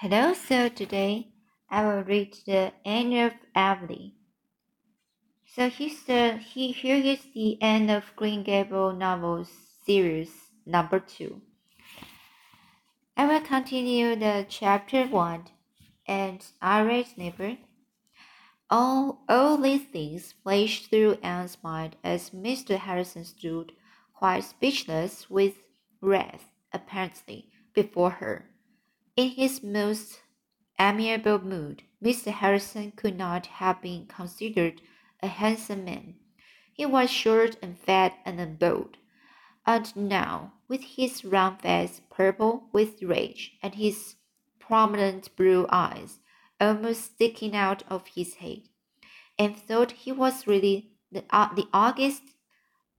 Hello, so today I will read the end of Emily. So here's the he, here is the end of Green Gable novels series number two. I will continue the chapter one and I read neighbor. All all these things flashed through Anne's mind as Mr. Harrison stood quite speechless with wrath, apparently, before her. In his most amiable mood, Mr. Harrison could not have been considered a handsome man. He was short and fat and bold. And now, with his round face purple with rage and his prominent blue eyes almost sticking out of his head, and thought he was really the, uh, the ugliest,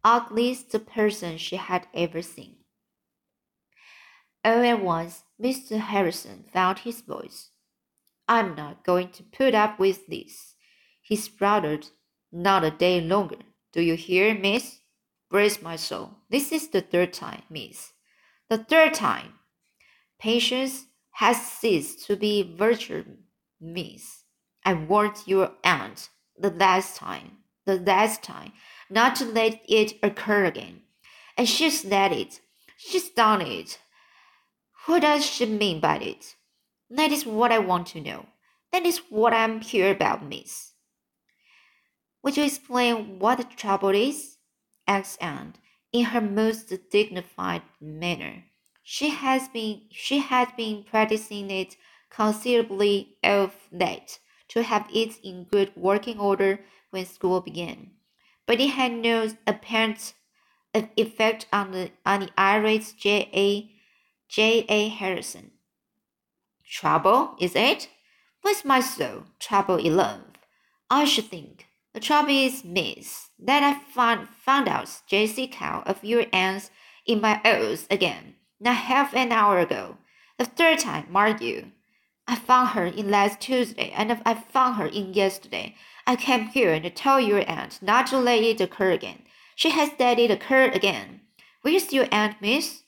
ugliest person she had ever seen. All at once, Mr. Harrison found his voice. I'm not going to put up with this, he sputtered. Not a day longer. Do you hear, miss? Brace my soul. This is the third time, miss. The third time. Patience has ceased to be virtue, miss. I warned your aunt the last time, the last time, not to let it occur again. And she's let it. She's done it. What does she mean by it? That is what I want to know. That is what I'm here about, miss. Would you explain what the trouble is? asked Anne, in her most dignified manner. She has been she had been practicing it considerably of late to have it in good working order when school began. But it had no apparent uh, effect on the on the irate J. J. A. Harrison. Trouble, is it? With my soul, trouble in love. I should think. The trouble is, miss, that I found, found out Jersey Cow of your aunt's in my oaths again, not half an hour ago. The third time, mark you. I found her in last Tuesday, and I found her in yesterday. I came here to tell your aunt not to let it occur again. She has let it occur again. Where's your aunt, miss?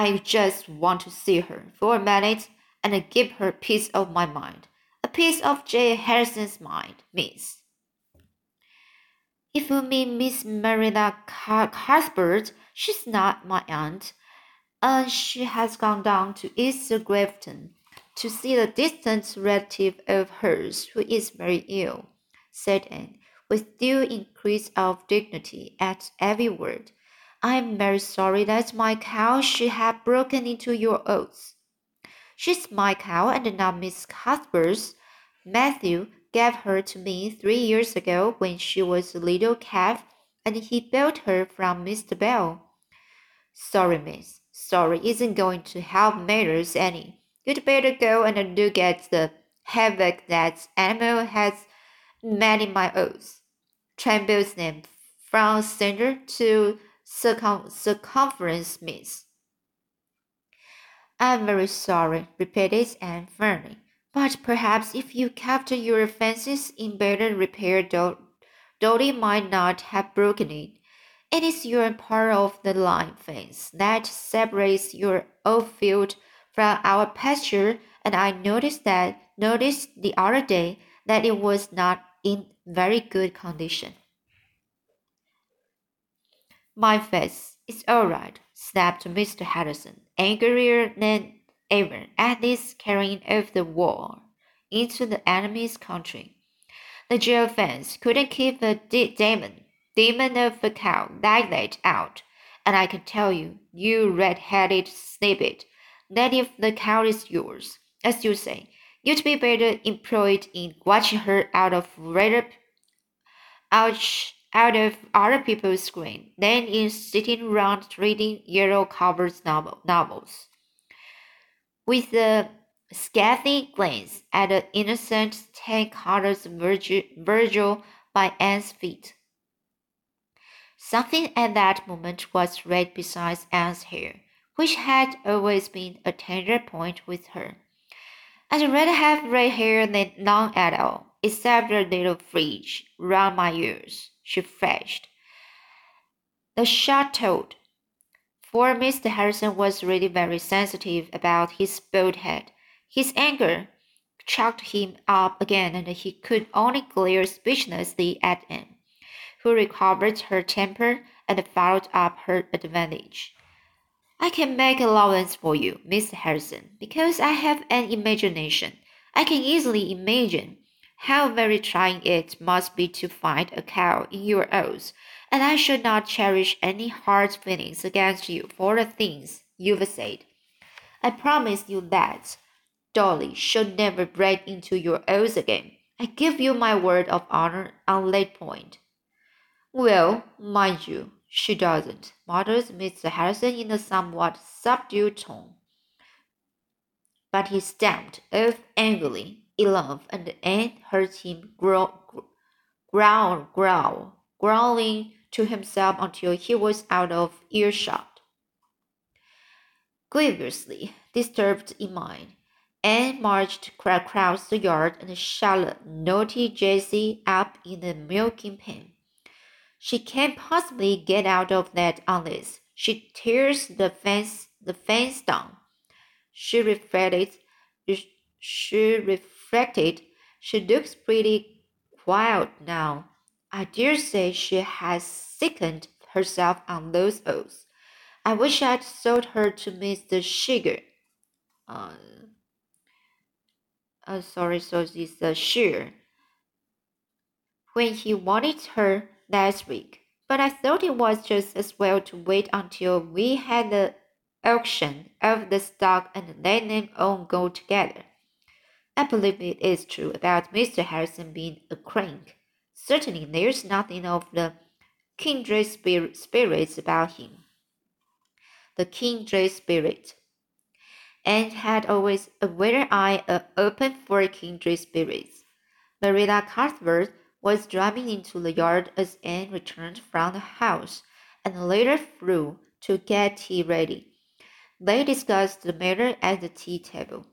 I just want to see her for a minute and give her a piece of my mind. A piece of J. Harrison's mind, miss. If you mean Miss Marilla Cuthbert, she's not my aunt. And she has gone down to East Grafton to see a distant relative of hers who is very ill, said Anne, with due increase of dignity at every word. I am very sorry that my cow should have broken into your oats. She's my cow and not Miss Cuthbert's. Matthew gave her to me three years ago when she was a little calf, and he bought her from Mr. Bell. Sorry, miss. Sorry isn't going to help matters any. You'd better go and look at the havoc that animal has made in my oats. Tremble's name from center to circum circumference, miss. I'm very sorry, repeated Anne firmly. But perhaps if you kept your fences in better repair, Dotty might not have broken it. It is your part of the line fence that separates your old field from our pasture, and I noticed that noticed the other day that it was not in very good condition. My face is all right, snapped Mr. Harrison, angrier than ever at this carrying of the war into the enemy's country. The jail fence couldn't keep the de demon, demon of a cow like that out, and I can tell you, you red-headed snippet, that if the cow is yours, as you say, you'd be better employed in watching her out of rather out out of other people's screen than in sitting round reading yellow covered novel, novels. With a scathing glance at the innocent tan-colored Virgil by Anne's feet. Something at that moment was red beside Anne's hair, which had always been a tender point with her. I'd rather have red hair than none at all, except a little fringe round my ears she flashed. The shot told, for Mr. Harrison was really very sensitive about his bald head. His anger chucked him up again, and he could only glare speechlessly at Anne, who recovered her temper and followed up her advantage. I can make allowance for you, Miss Harrison, because I have an imagination. I can easily imagine how very trying it must be to find a cow in your oats, and I should not cherish any hard feelings against you for the things you've said. I promise you that Dolly should never break into your oats again. I give you my word of honor on that point. Well, mind you, she doesn't, muttered Mr. Harrison in a somewhat subdued tone. But he stamped off angrily enough, and Anne heard him growl, growl, growl, growling to himself until he was out of earshot. Grievously disturbed in mind, Anne marched across the yard and shut naughty Jessie up in the milking pen. She can't possibly get out of that unless she tears the fence the fence down. She reflected. She reflected. She looks pretty quiet now. I dare say she has sickened herself on those oaths. I wish I'd sold her to Mr. Sugar. Uh, uh, sorry, so this uh, Shear. When he wanted her last week, but I thought it was just as well to wait until we had the auction of the stock and let them all go together. I believe it is true about Mr. Harrison being a crank. Certainly, there's nothing of the kindred spirits about him. The kindred spirit. And had always a wider eye uh, open for kindred spirits. Marilla Cuthbert was driving into the yard as Anne returned from the house, and later flew to get tea ready. They discussed the matter at the tea table.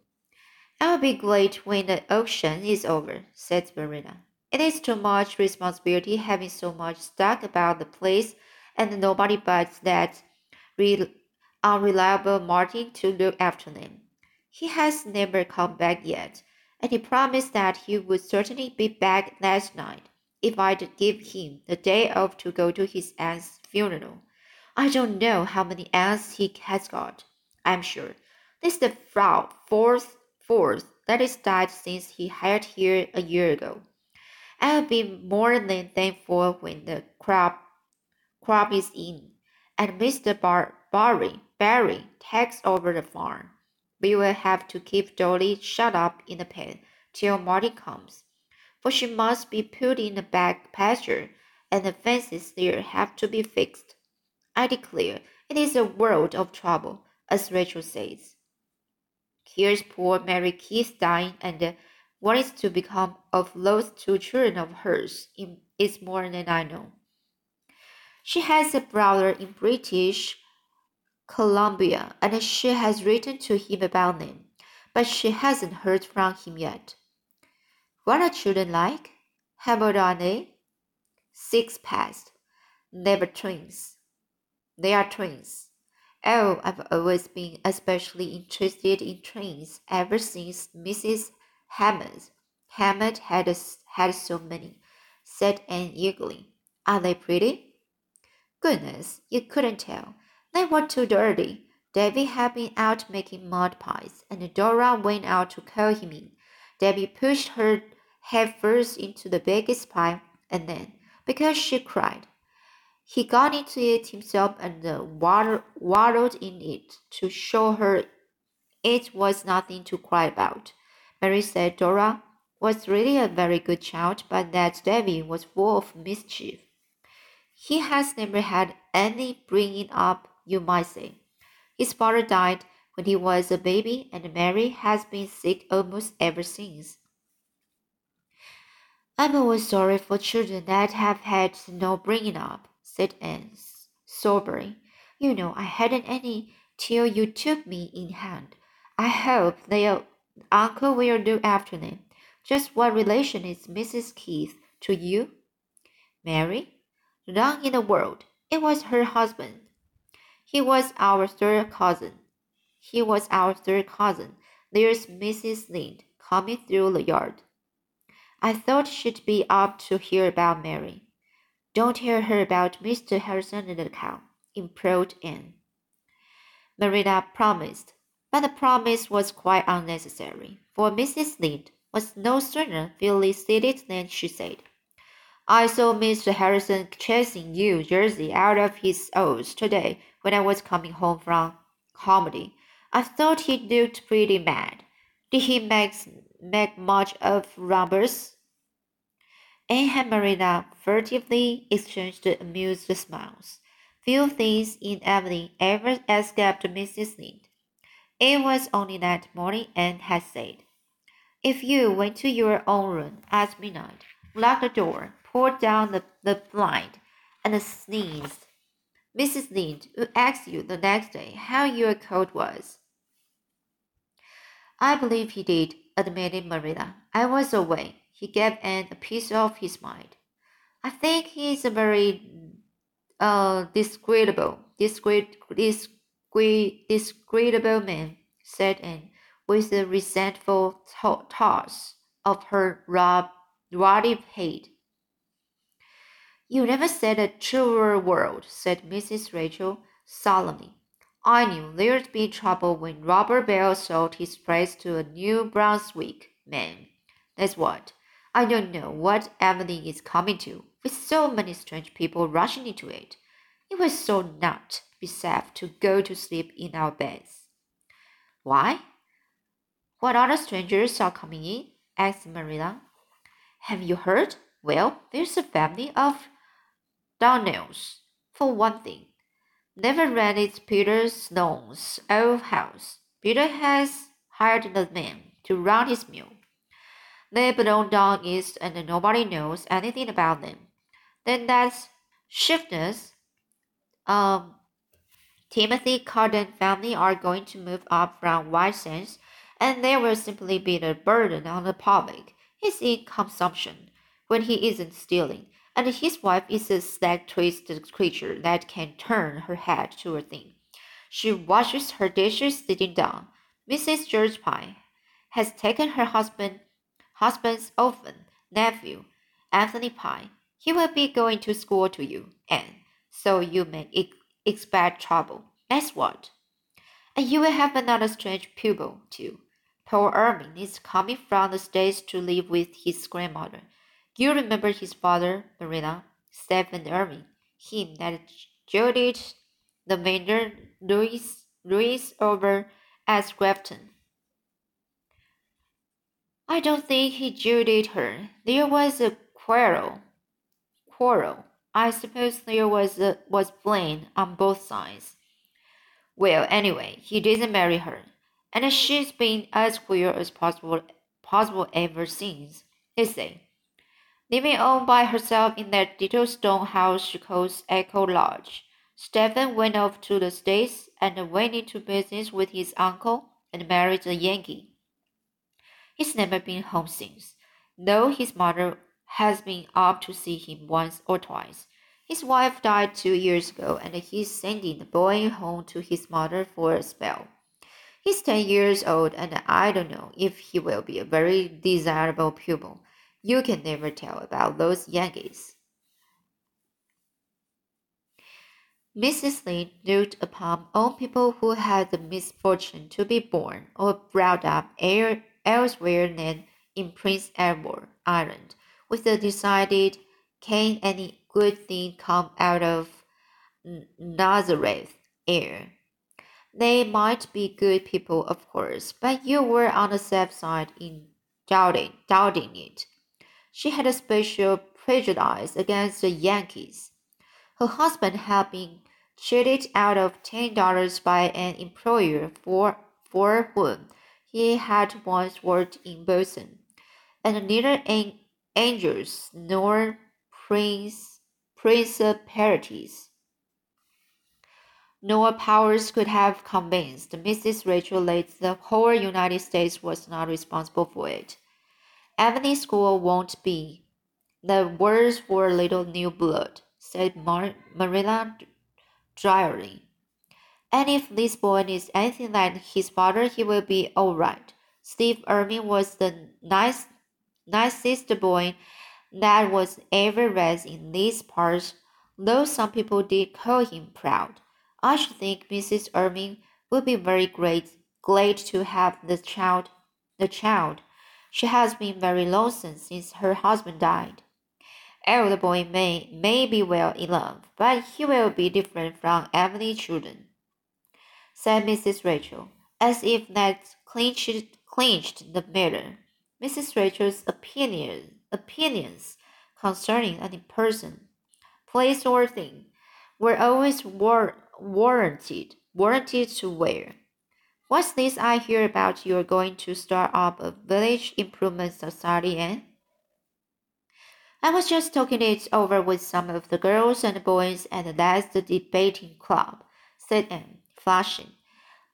I'll be glad when the auction is over, said Marilla. It is too much responsibility having so much stock about the place and nobody but that re- unreliable Martin to look after them. He has never come back yet, and he promised that he would certainly be back last night if I'd give him the day off to go to his aunt's funeral. I don't know how many aunts he has got. I'm sure this is the fourth fourth that is died since he hired here a year ago. I'll be more than thankful when the crop crop is in, and Mr. Bar- Barry Barry takes over the farm. We will have to keep Dolly shut up in the pen till Marty comes, for she must be put in the back pasture, and the fences there have to be fixed. I declare it is a world of trouble, as Rachel says. Here's poor Mary Keith dying, and what is to become of those two children of hers is more than I know. She has a brother in British Columbia, and she has written to him about them, but she hasn't heard from him yet. What are children like? How old are they? Six past. Were twins. They are twins. Oh, I've always been especially interested in trains ever since Mrs. Hammond Hammond had had so many, said Anne eagerly. Are they pretty? Goodness, you couldn't tell. They were too dirty. Davy had been out making mud pies, and Dora went out to call him in. Davy pushed her head first into the biggest pie, and then, because she cried, he got into it himself and uh, water, waddled in it to show her it was nothing to cry about. Mary said Dora was really a very good child, but that Davy was full of mischief. He has never had any bringing up you might say. His father died when he was a baby, and Mary has been sick almost ever since. I'm always sorry for children that have had no bringing up, said Anne, sobering. You know, I hadn't any till you took me in hand. I hope their uncle will do after them. Just what relation is Mrs. Keith to you? Mary? None in the world. It was her husband. He was our third cousin. He was our third cousin. There's Mrs. Lynde coming through the yard. I thought she'd be up to hear about Mary. Don't tell her about Mr. Harrison and the cow, implored Anne. Marilla promised, but the promise was quite unnecessary, for Mrs. Lynde was no sooner fully seated than she said, I saw Mr. Harrison chasing you, Jersey, out of his oats today when I was coming home from Carmody. I thought he looked pretty mad. Did he make, make much of robbers? Anne and Marilla furtively exchanged amused smiles. Few things in Avonlea ever escaped Mrs. Lynde. It was only that morning Anne had said, If you went to your own room at midnight, locked the door, pulled down the, the blind, and sneezed, Mrs. Lynde would ask you the next day how your cold was. I believe he did, admitted Marilla. I was away. He gave Anne a piece of his mind. I think he's a very uh, disagreeable, discreet, discreet, disagreeable man, said Anne, with a resentful toss of her ruddy head. You never said a truer word, said Mrs. Rachel solemnly. I knew there'd be trouble when Robert Bell sold his place to a New Brunswick man. That's what. I don't know what Avonlea is coming to, with so many strange people rushing into it. It was so not be safe to go to sleep in our beds. Why? What other strangers are coming in? asked Marilla. Have you heard? Well, there's a family of Donnells, for one thing. Never rented Peter Sloane's old house. Peter has hired the man to run his mill. They belong down east and nobody knows anything about them. Then that's Shifness. Um, Timothy Carden family are going to move up from White Sands, and they will simply be a burden on the public. He's in consumption when he isn't stealing, and his wife is a slack twisted creature that can turn her head to a thing. She washes her dishes sitting down. Mrs. George Pye has taken her husband husband's orphan nephew, Anthony Pye. He will be going to school to you, and so you may ex expect trouble. That's what. And you will have another strange pupil, too. Paul Irving is coming from the States to live with his grandmother. You remember his father, Marilla, Stephen Irving, him that jilted the mayor Louis, Louis over at Grafton. I don't think he jilted her. There was a quarrel. Quarrel. I suppose there was a, was blame on both sides. Well, anyway, he didn't marry her, and she's been as queer as possible possible ever since. Is it? Living all by herself in that little stone house she calls Echo Lodge, Stephen went off to the States and went into business with his uncle and married a Yankee. He's never been home since, though his mother has been up to see him once or twice. His wife died two years ago, and he's sending the boy home to his mother for a spell. He's ten years old, and I don't know if he will be a very desirable pupil. You can never tell about those Yankees. Mrs. Lynde looked upon all people who had the misfortune to be born or brought up elsewhere than in Prince Edward Island with a decided, can any good thing come out of Nazareth air? They might be good people, of course, but you were on the safe side in doubting, doubting it. She had a special prejudice against the Yankees. Her husband had been cheated out of ten dollars by an employer for, for whom he had once worked in Boston, and neither angels nor prince, principalities nor powers could have convinced Mrs. Rachel that the whole United States was not responsible for it. Avonlea School won't be. The words for little new blood, said Mar- Marilla dryly. And if this boy is anything like his father, he will be all right. Steve Irving was the nice, nicest boy that was ever raised in these parts, though some people did call him proud. I should think Mrs. Irving would be very great, glad to have the child. The child. She has been very lonesome since her husband died. The boy may, may be well enough, but he will be different from Avonlea children, said Mrs. Rachel, as if that clinched, clinched the matter. Mrs. Rachel's opinion, opinions concerning any person, place, or thing were always war, warranted, warranted to wear. What's this I hear about you're going to start up a village improvement society, eh? I was just talking it over with some of the girls and boys at that debating club, said Anne, flushing.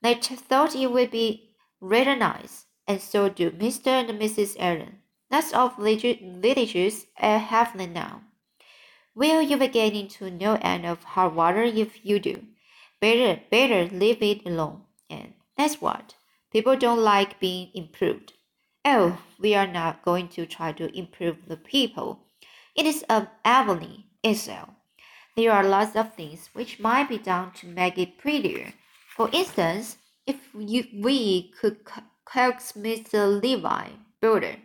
They thought it would be rather nice, and so do Mr. and Mrs. Aaron. Lots of villages have them now. Well, you're getting to no end of hard water if you do. Better, better leave it alone, And That's what. People don't like being improved. Oh, we are not going to try to improve the people. It is a Evelyn itself. There are lots of things which might be done to make it prettier. For instance, if you, we could coax Mr. Levi Boulter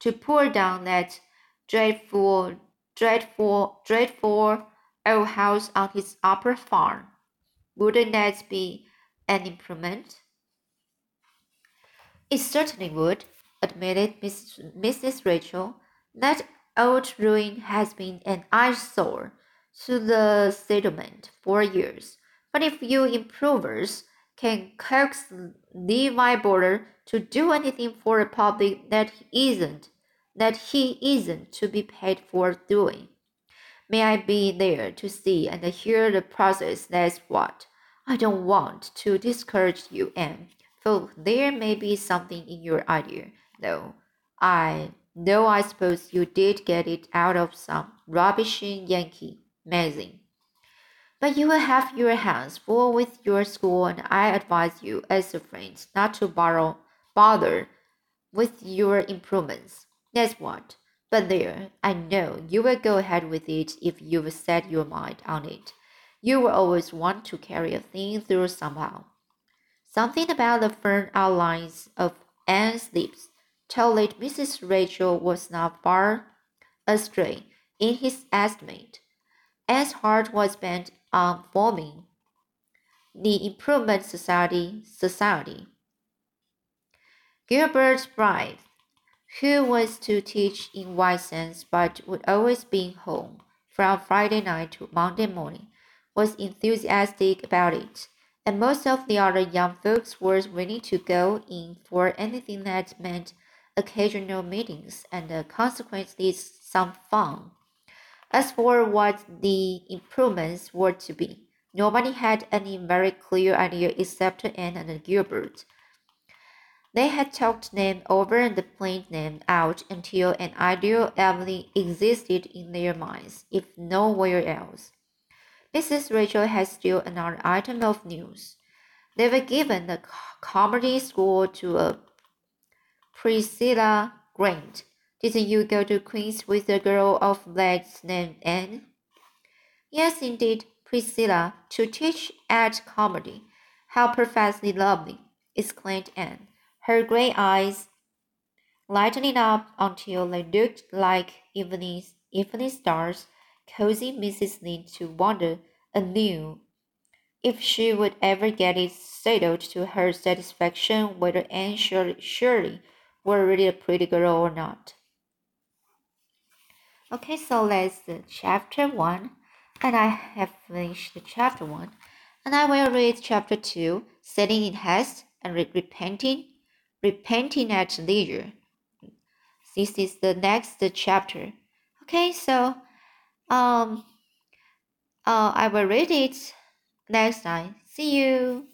to pull down that dreadful, dreadful, dreadful old house on his upper farm, wouldn't that be an improvement? It certainly would, admitted Mrs. Mrs. Rachel. That old ruin has been an eyesore to the settlement for years. But if you improvers can coax Levi Boulter to do anything for a public that he isn't, that he isn't to be paid for doing, may I be there to see and hear the process? That's what. I don't want to discourage you, Anne, for there may be something in your idea, though. I though I suppose you did get it out of some rubbishing Yankee magazine. But you will have your hands full with your school, and I advise you, as a friend, not to borrow bother with your improvements. That's what. But there, I know you will go ahead with it if you've set your mind on it. You will always want to carry a thing through somehow. Something about the firm outlines of Anne's lips told that Mrs. Rachel was not far astray in his estimate. Anne's heart was bent on forming the Improvement Society. Society. Gilbert Blythe, who was to teach in Whitesand but would always be home from Friday night to Monday morning, was enthusiastic about it, and most of the other young folks were willing to go in for anything that meant occasional meetings and uh, consequently some fun. As for what the improvements were to be, nobody had any very clear idea except Anne and Gilbert. They had talked them over and planned them out until an ideal Avonlea existed in their minds, if nowhere else. Mrs. Rachel had still another item of news. They were given the Carmody school to a Priscilla Grant. Didn't you go to Queen's with a girl of that name, Anne? Yes, indeed, Priscilla, to teach at Carmody. How perfectly lovely! exclaimed Anne, her gray eyes lightening up until they looked like evening, evening stars, causing Mrs. Lynde to wonder anew if she would ever get it settled to her satisfaction whether Anne surely, surely were really a pretty girl or not. Okay, so that's the chapter one, and I have finished the chapter one, and I will read chapter two, setting in haste and re repenting, repenting at leisure. This is the next chapter. Okay, so um, uh, I will read it next time. See you.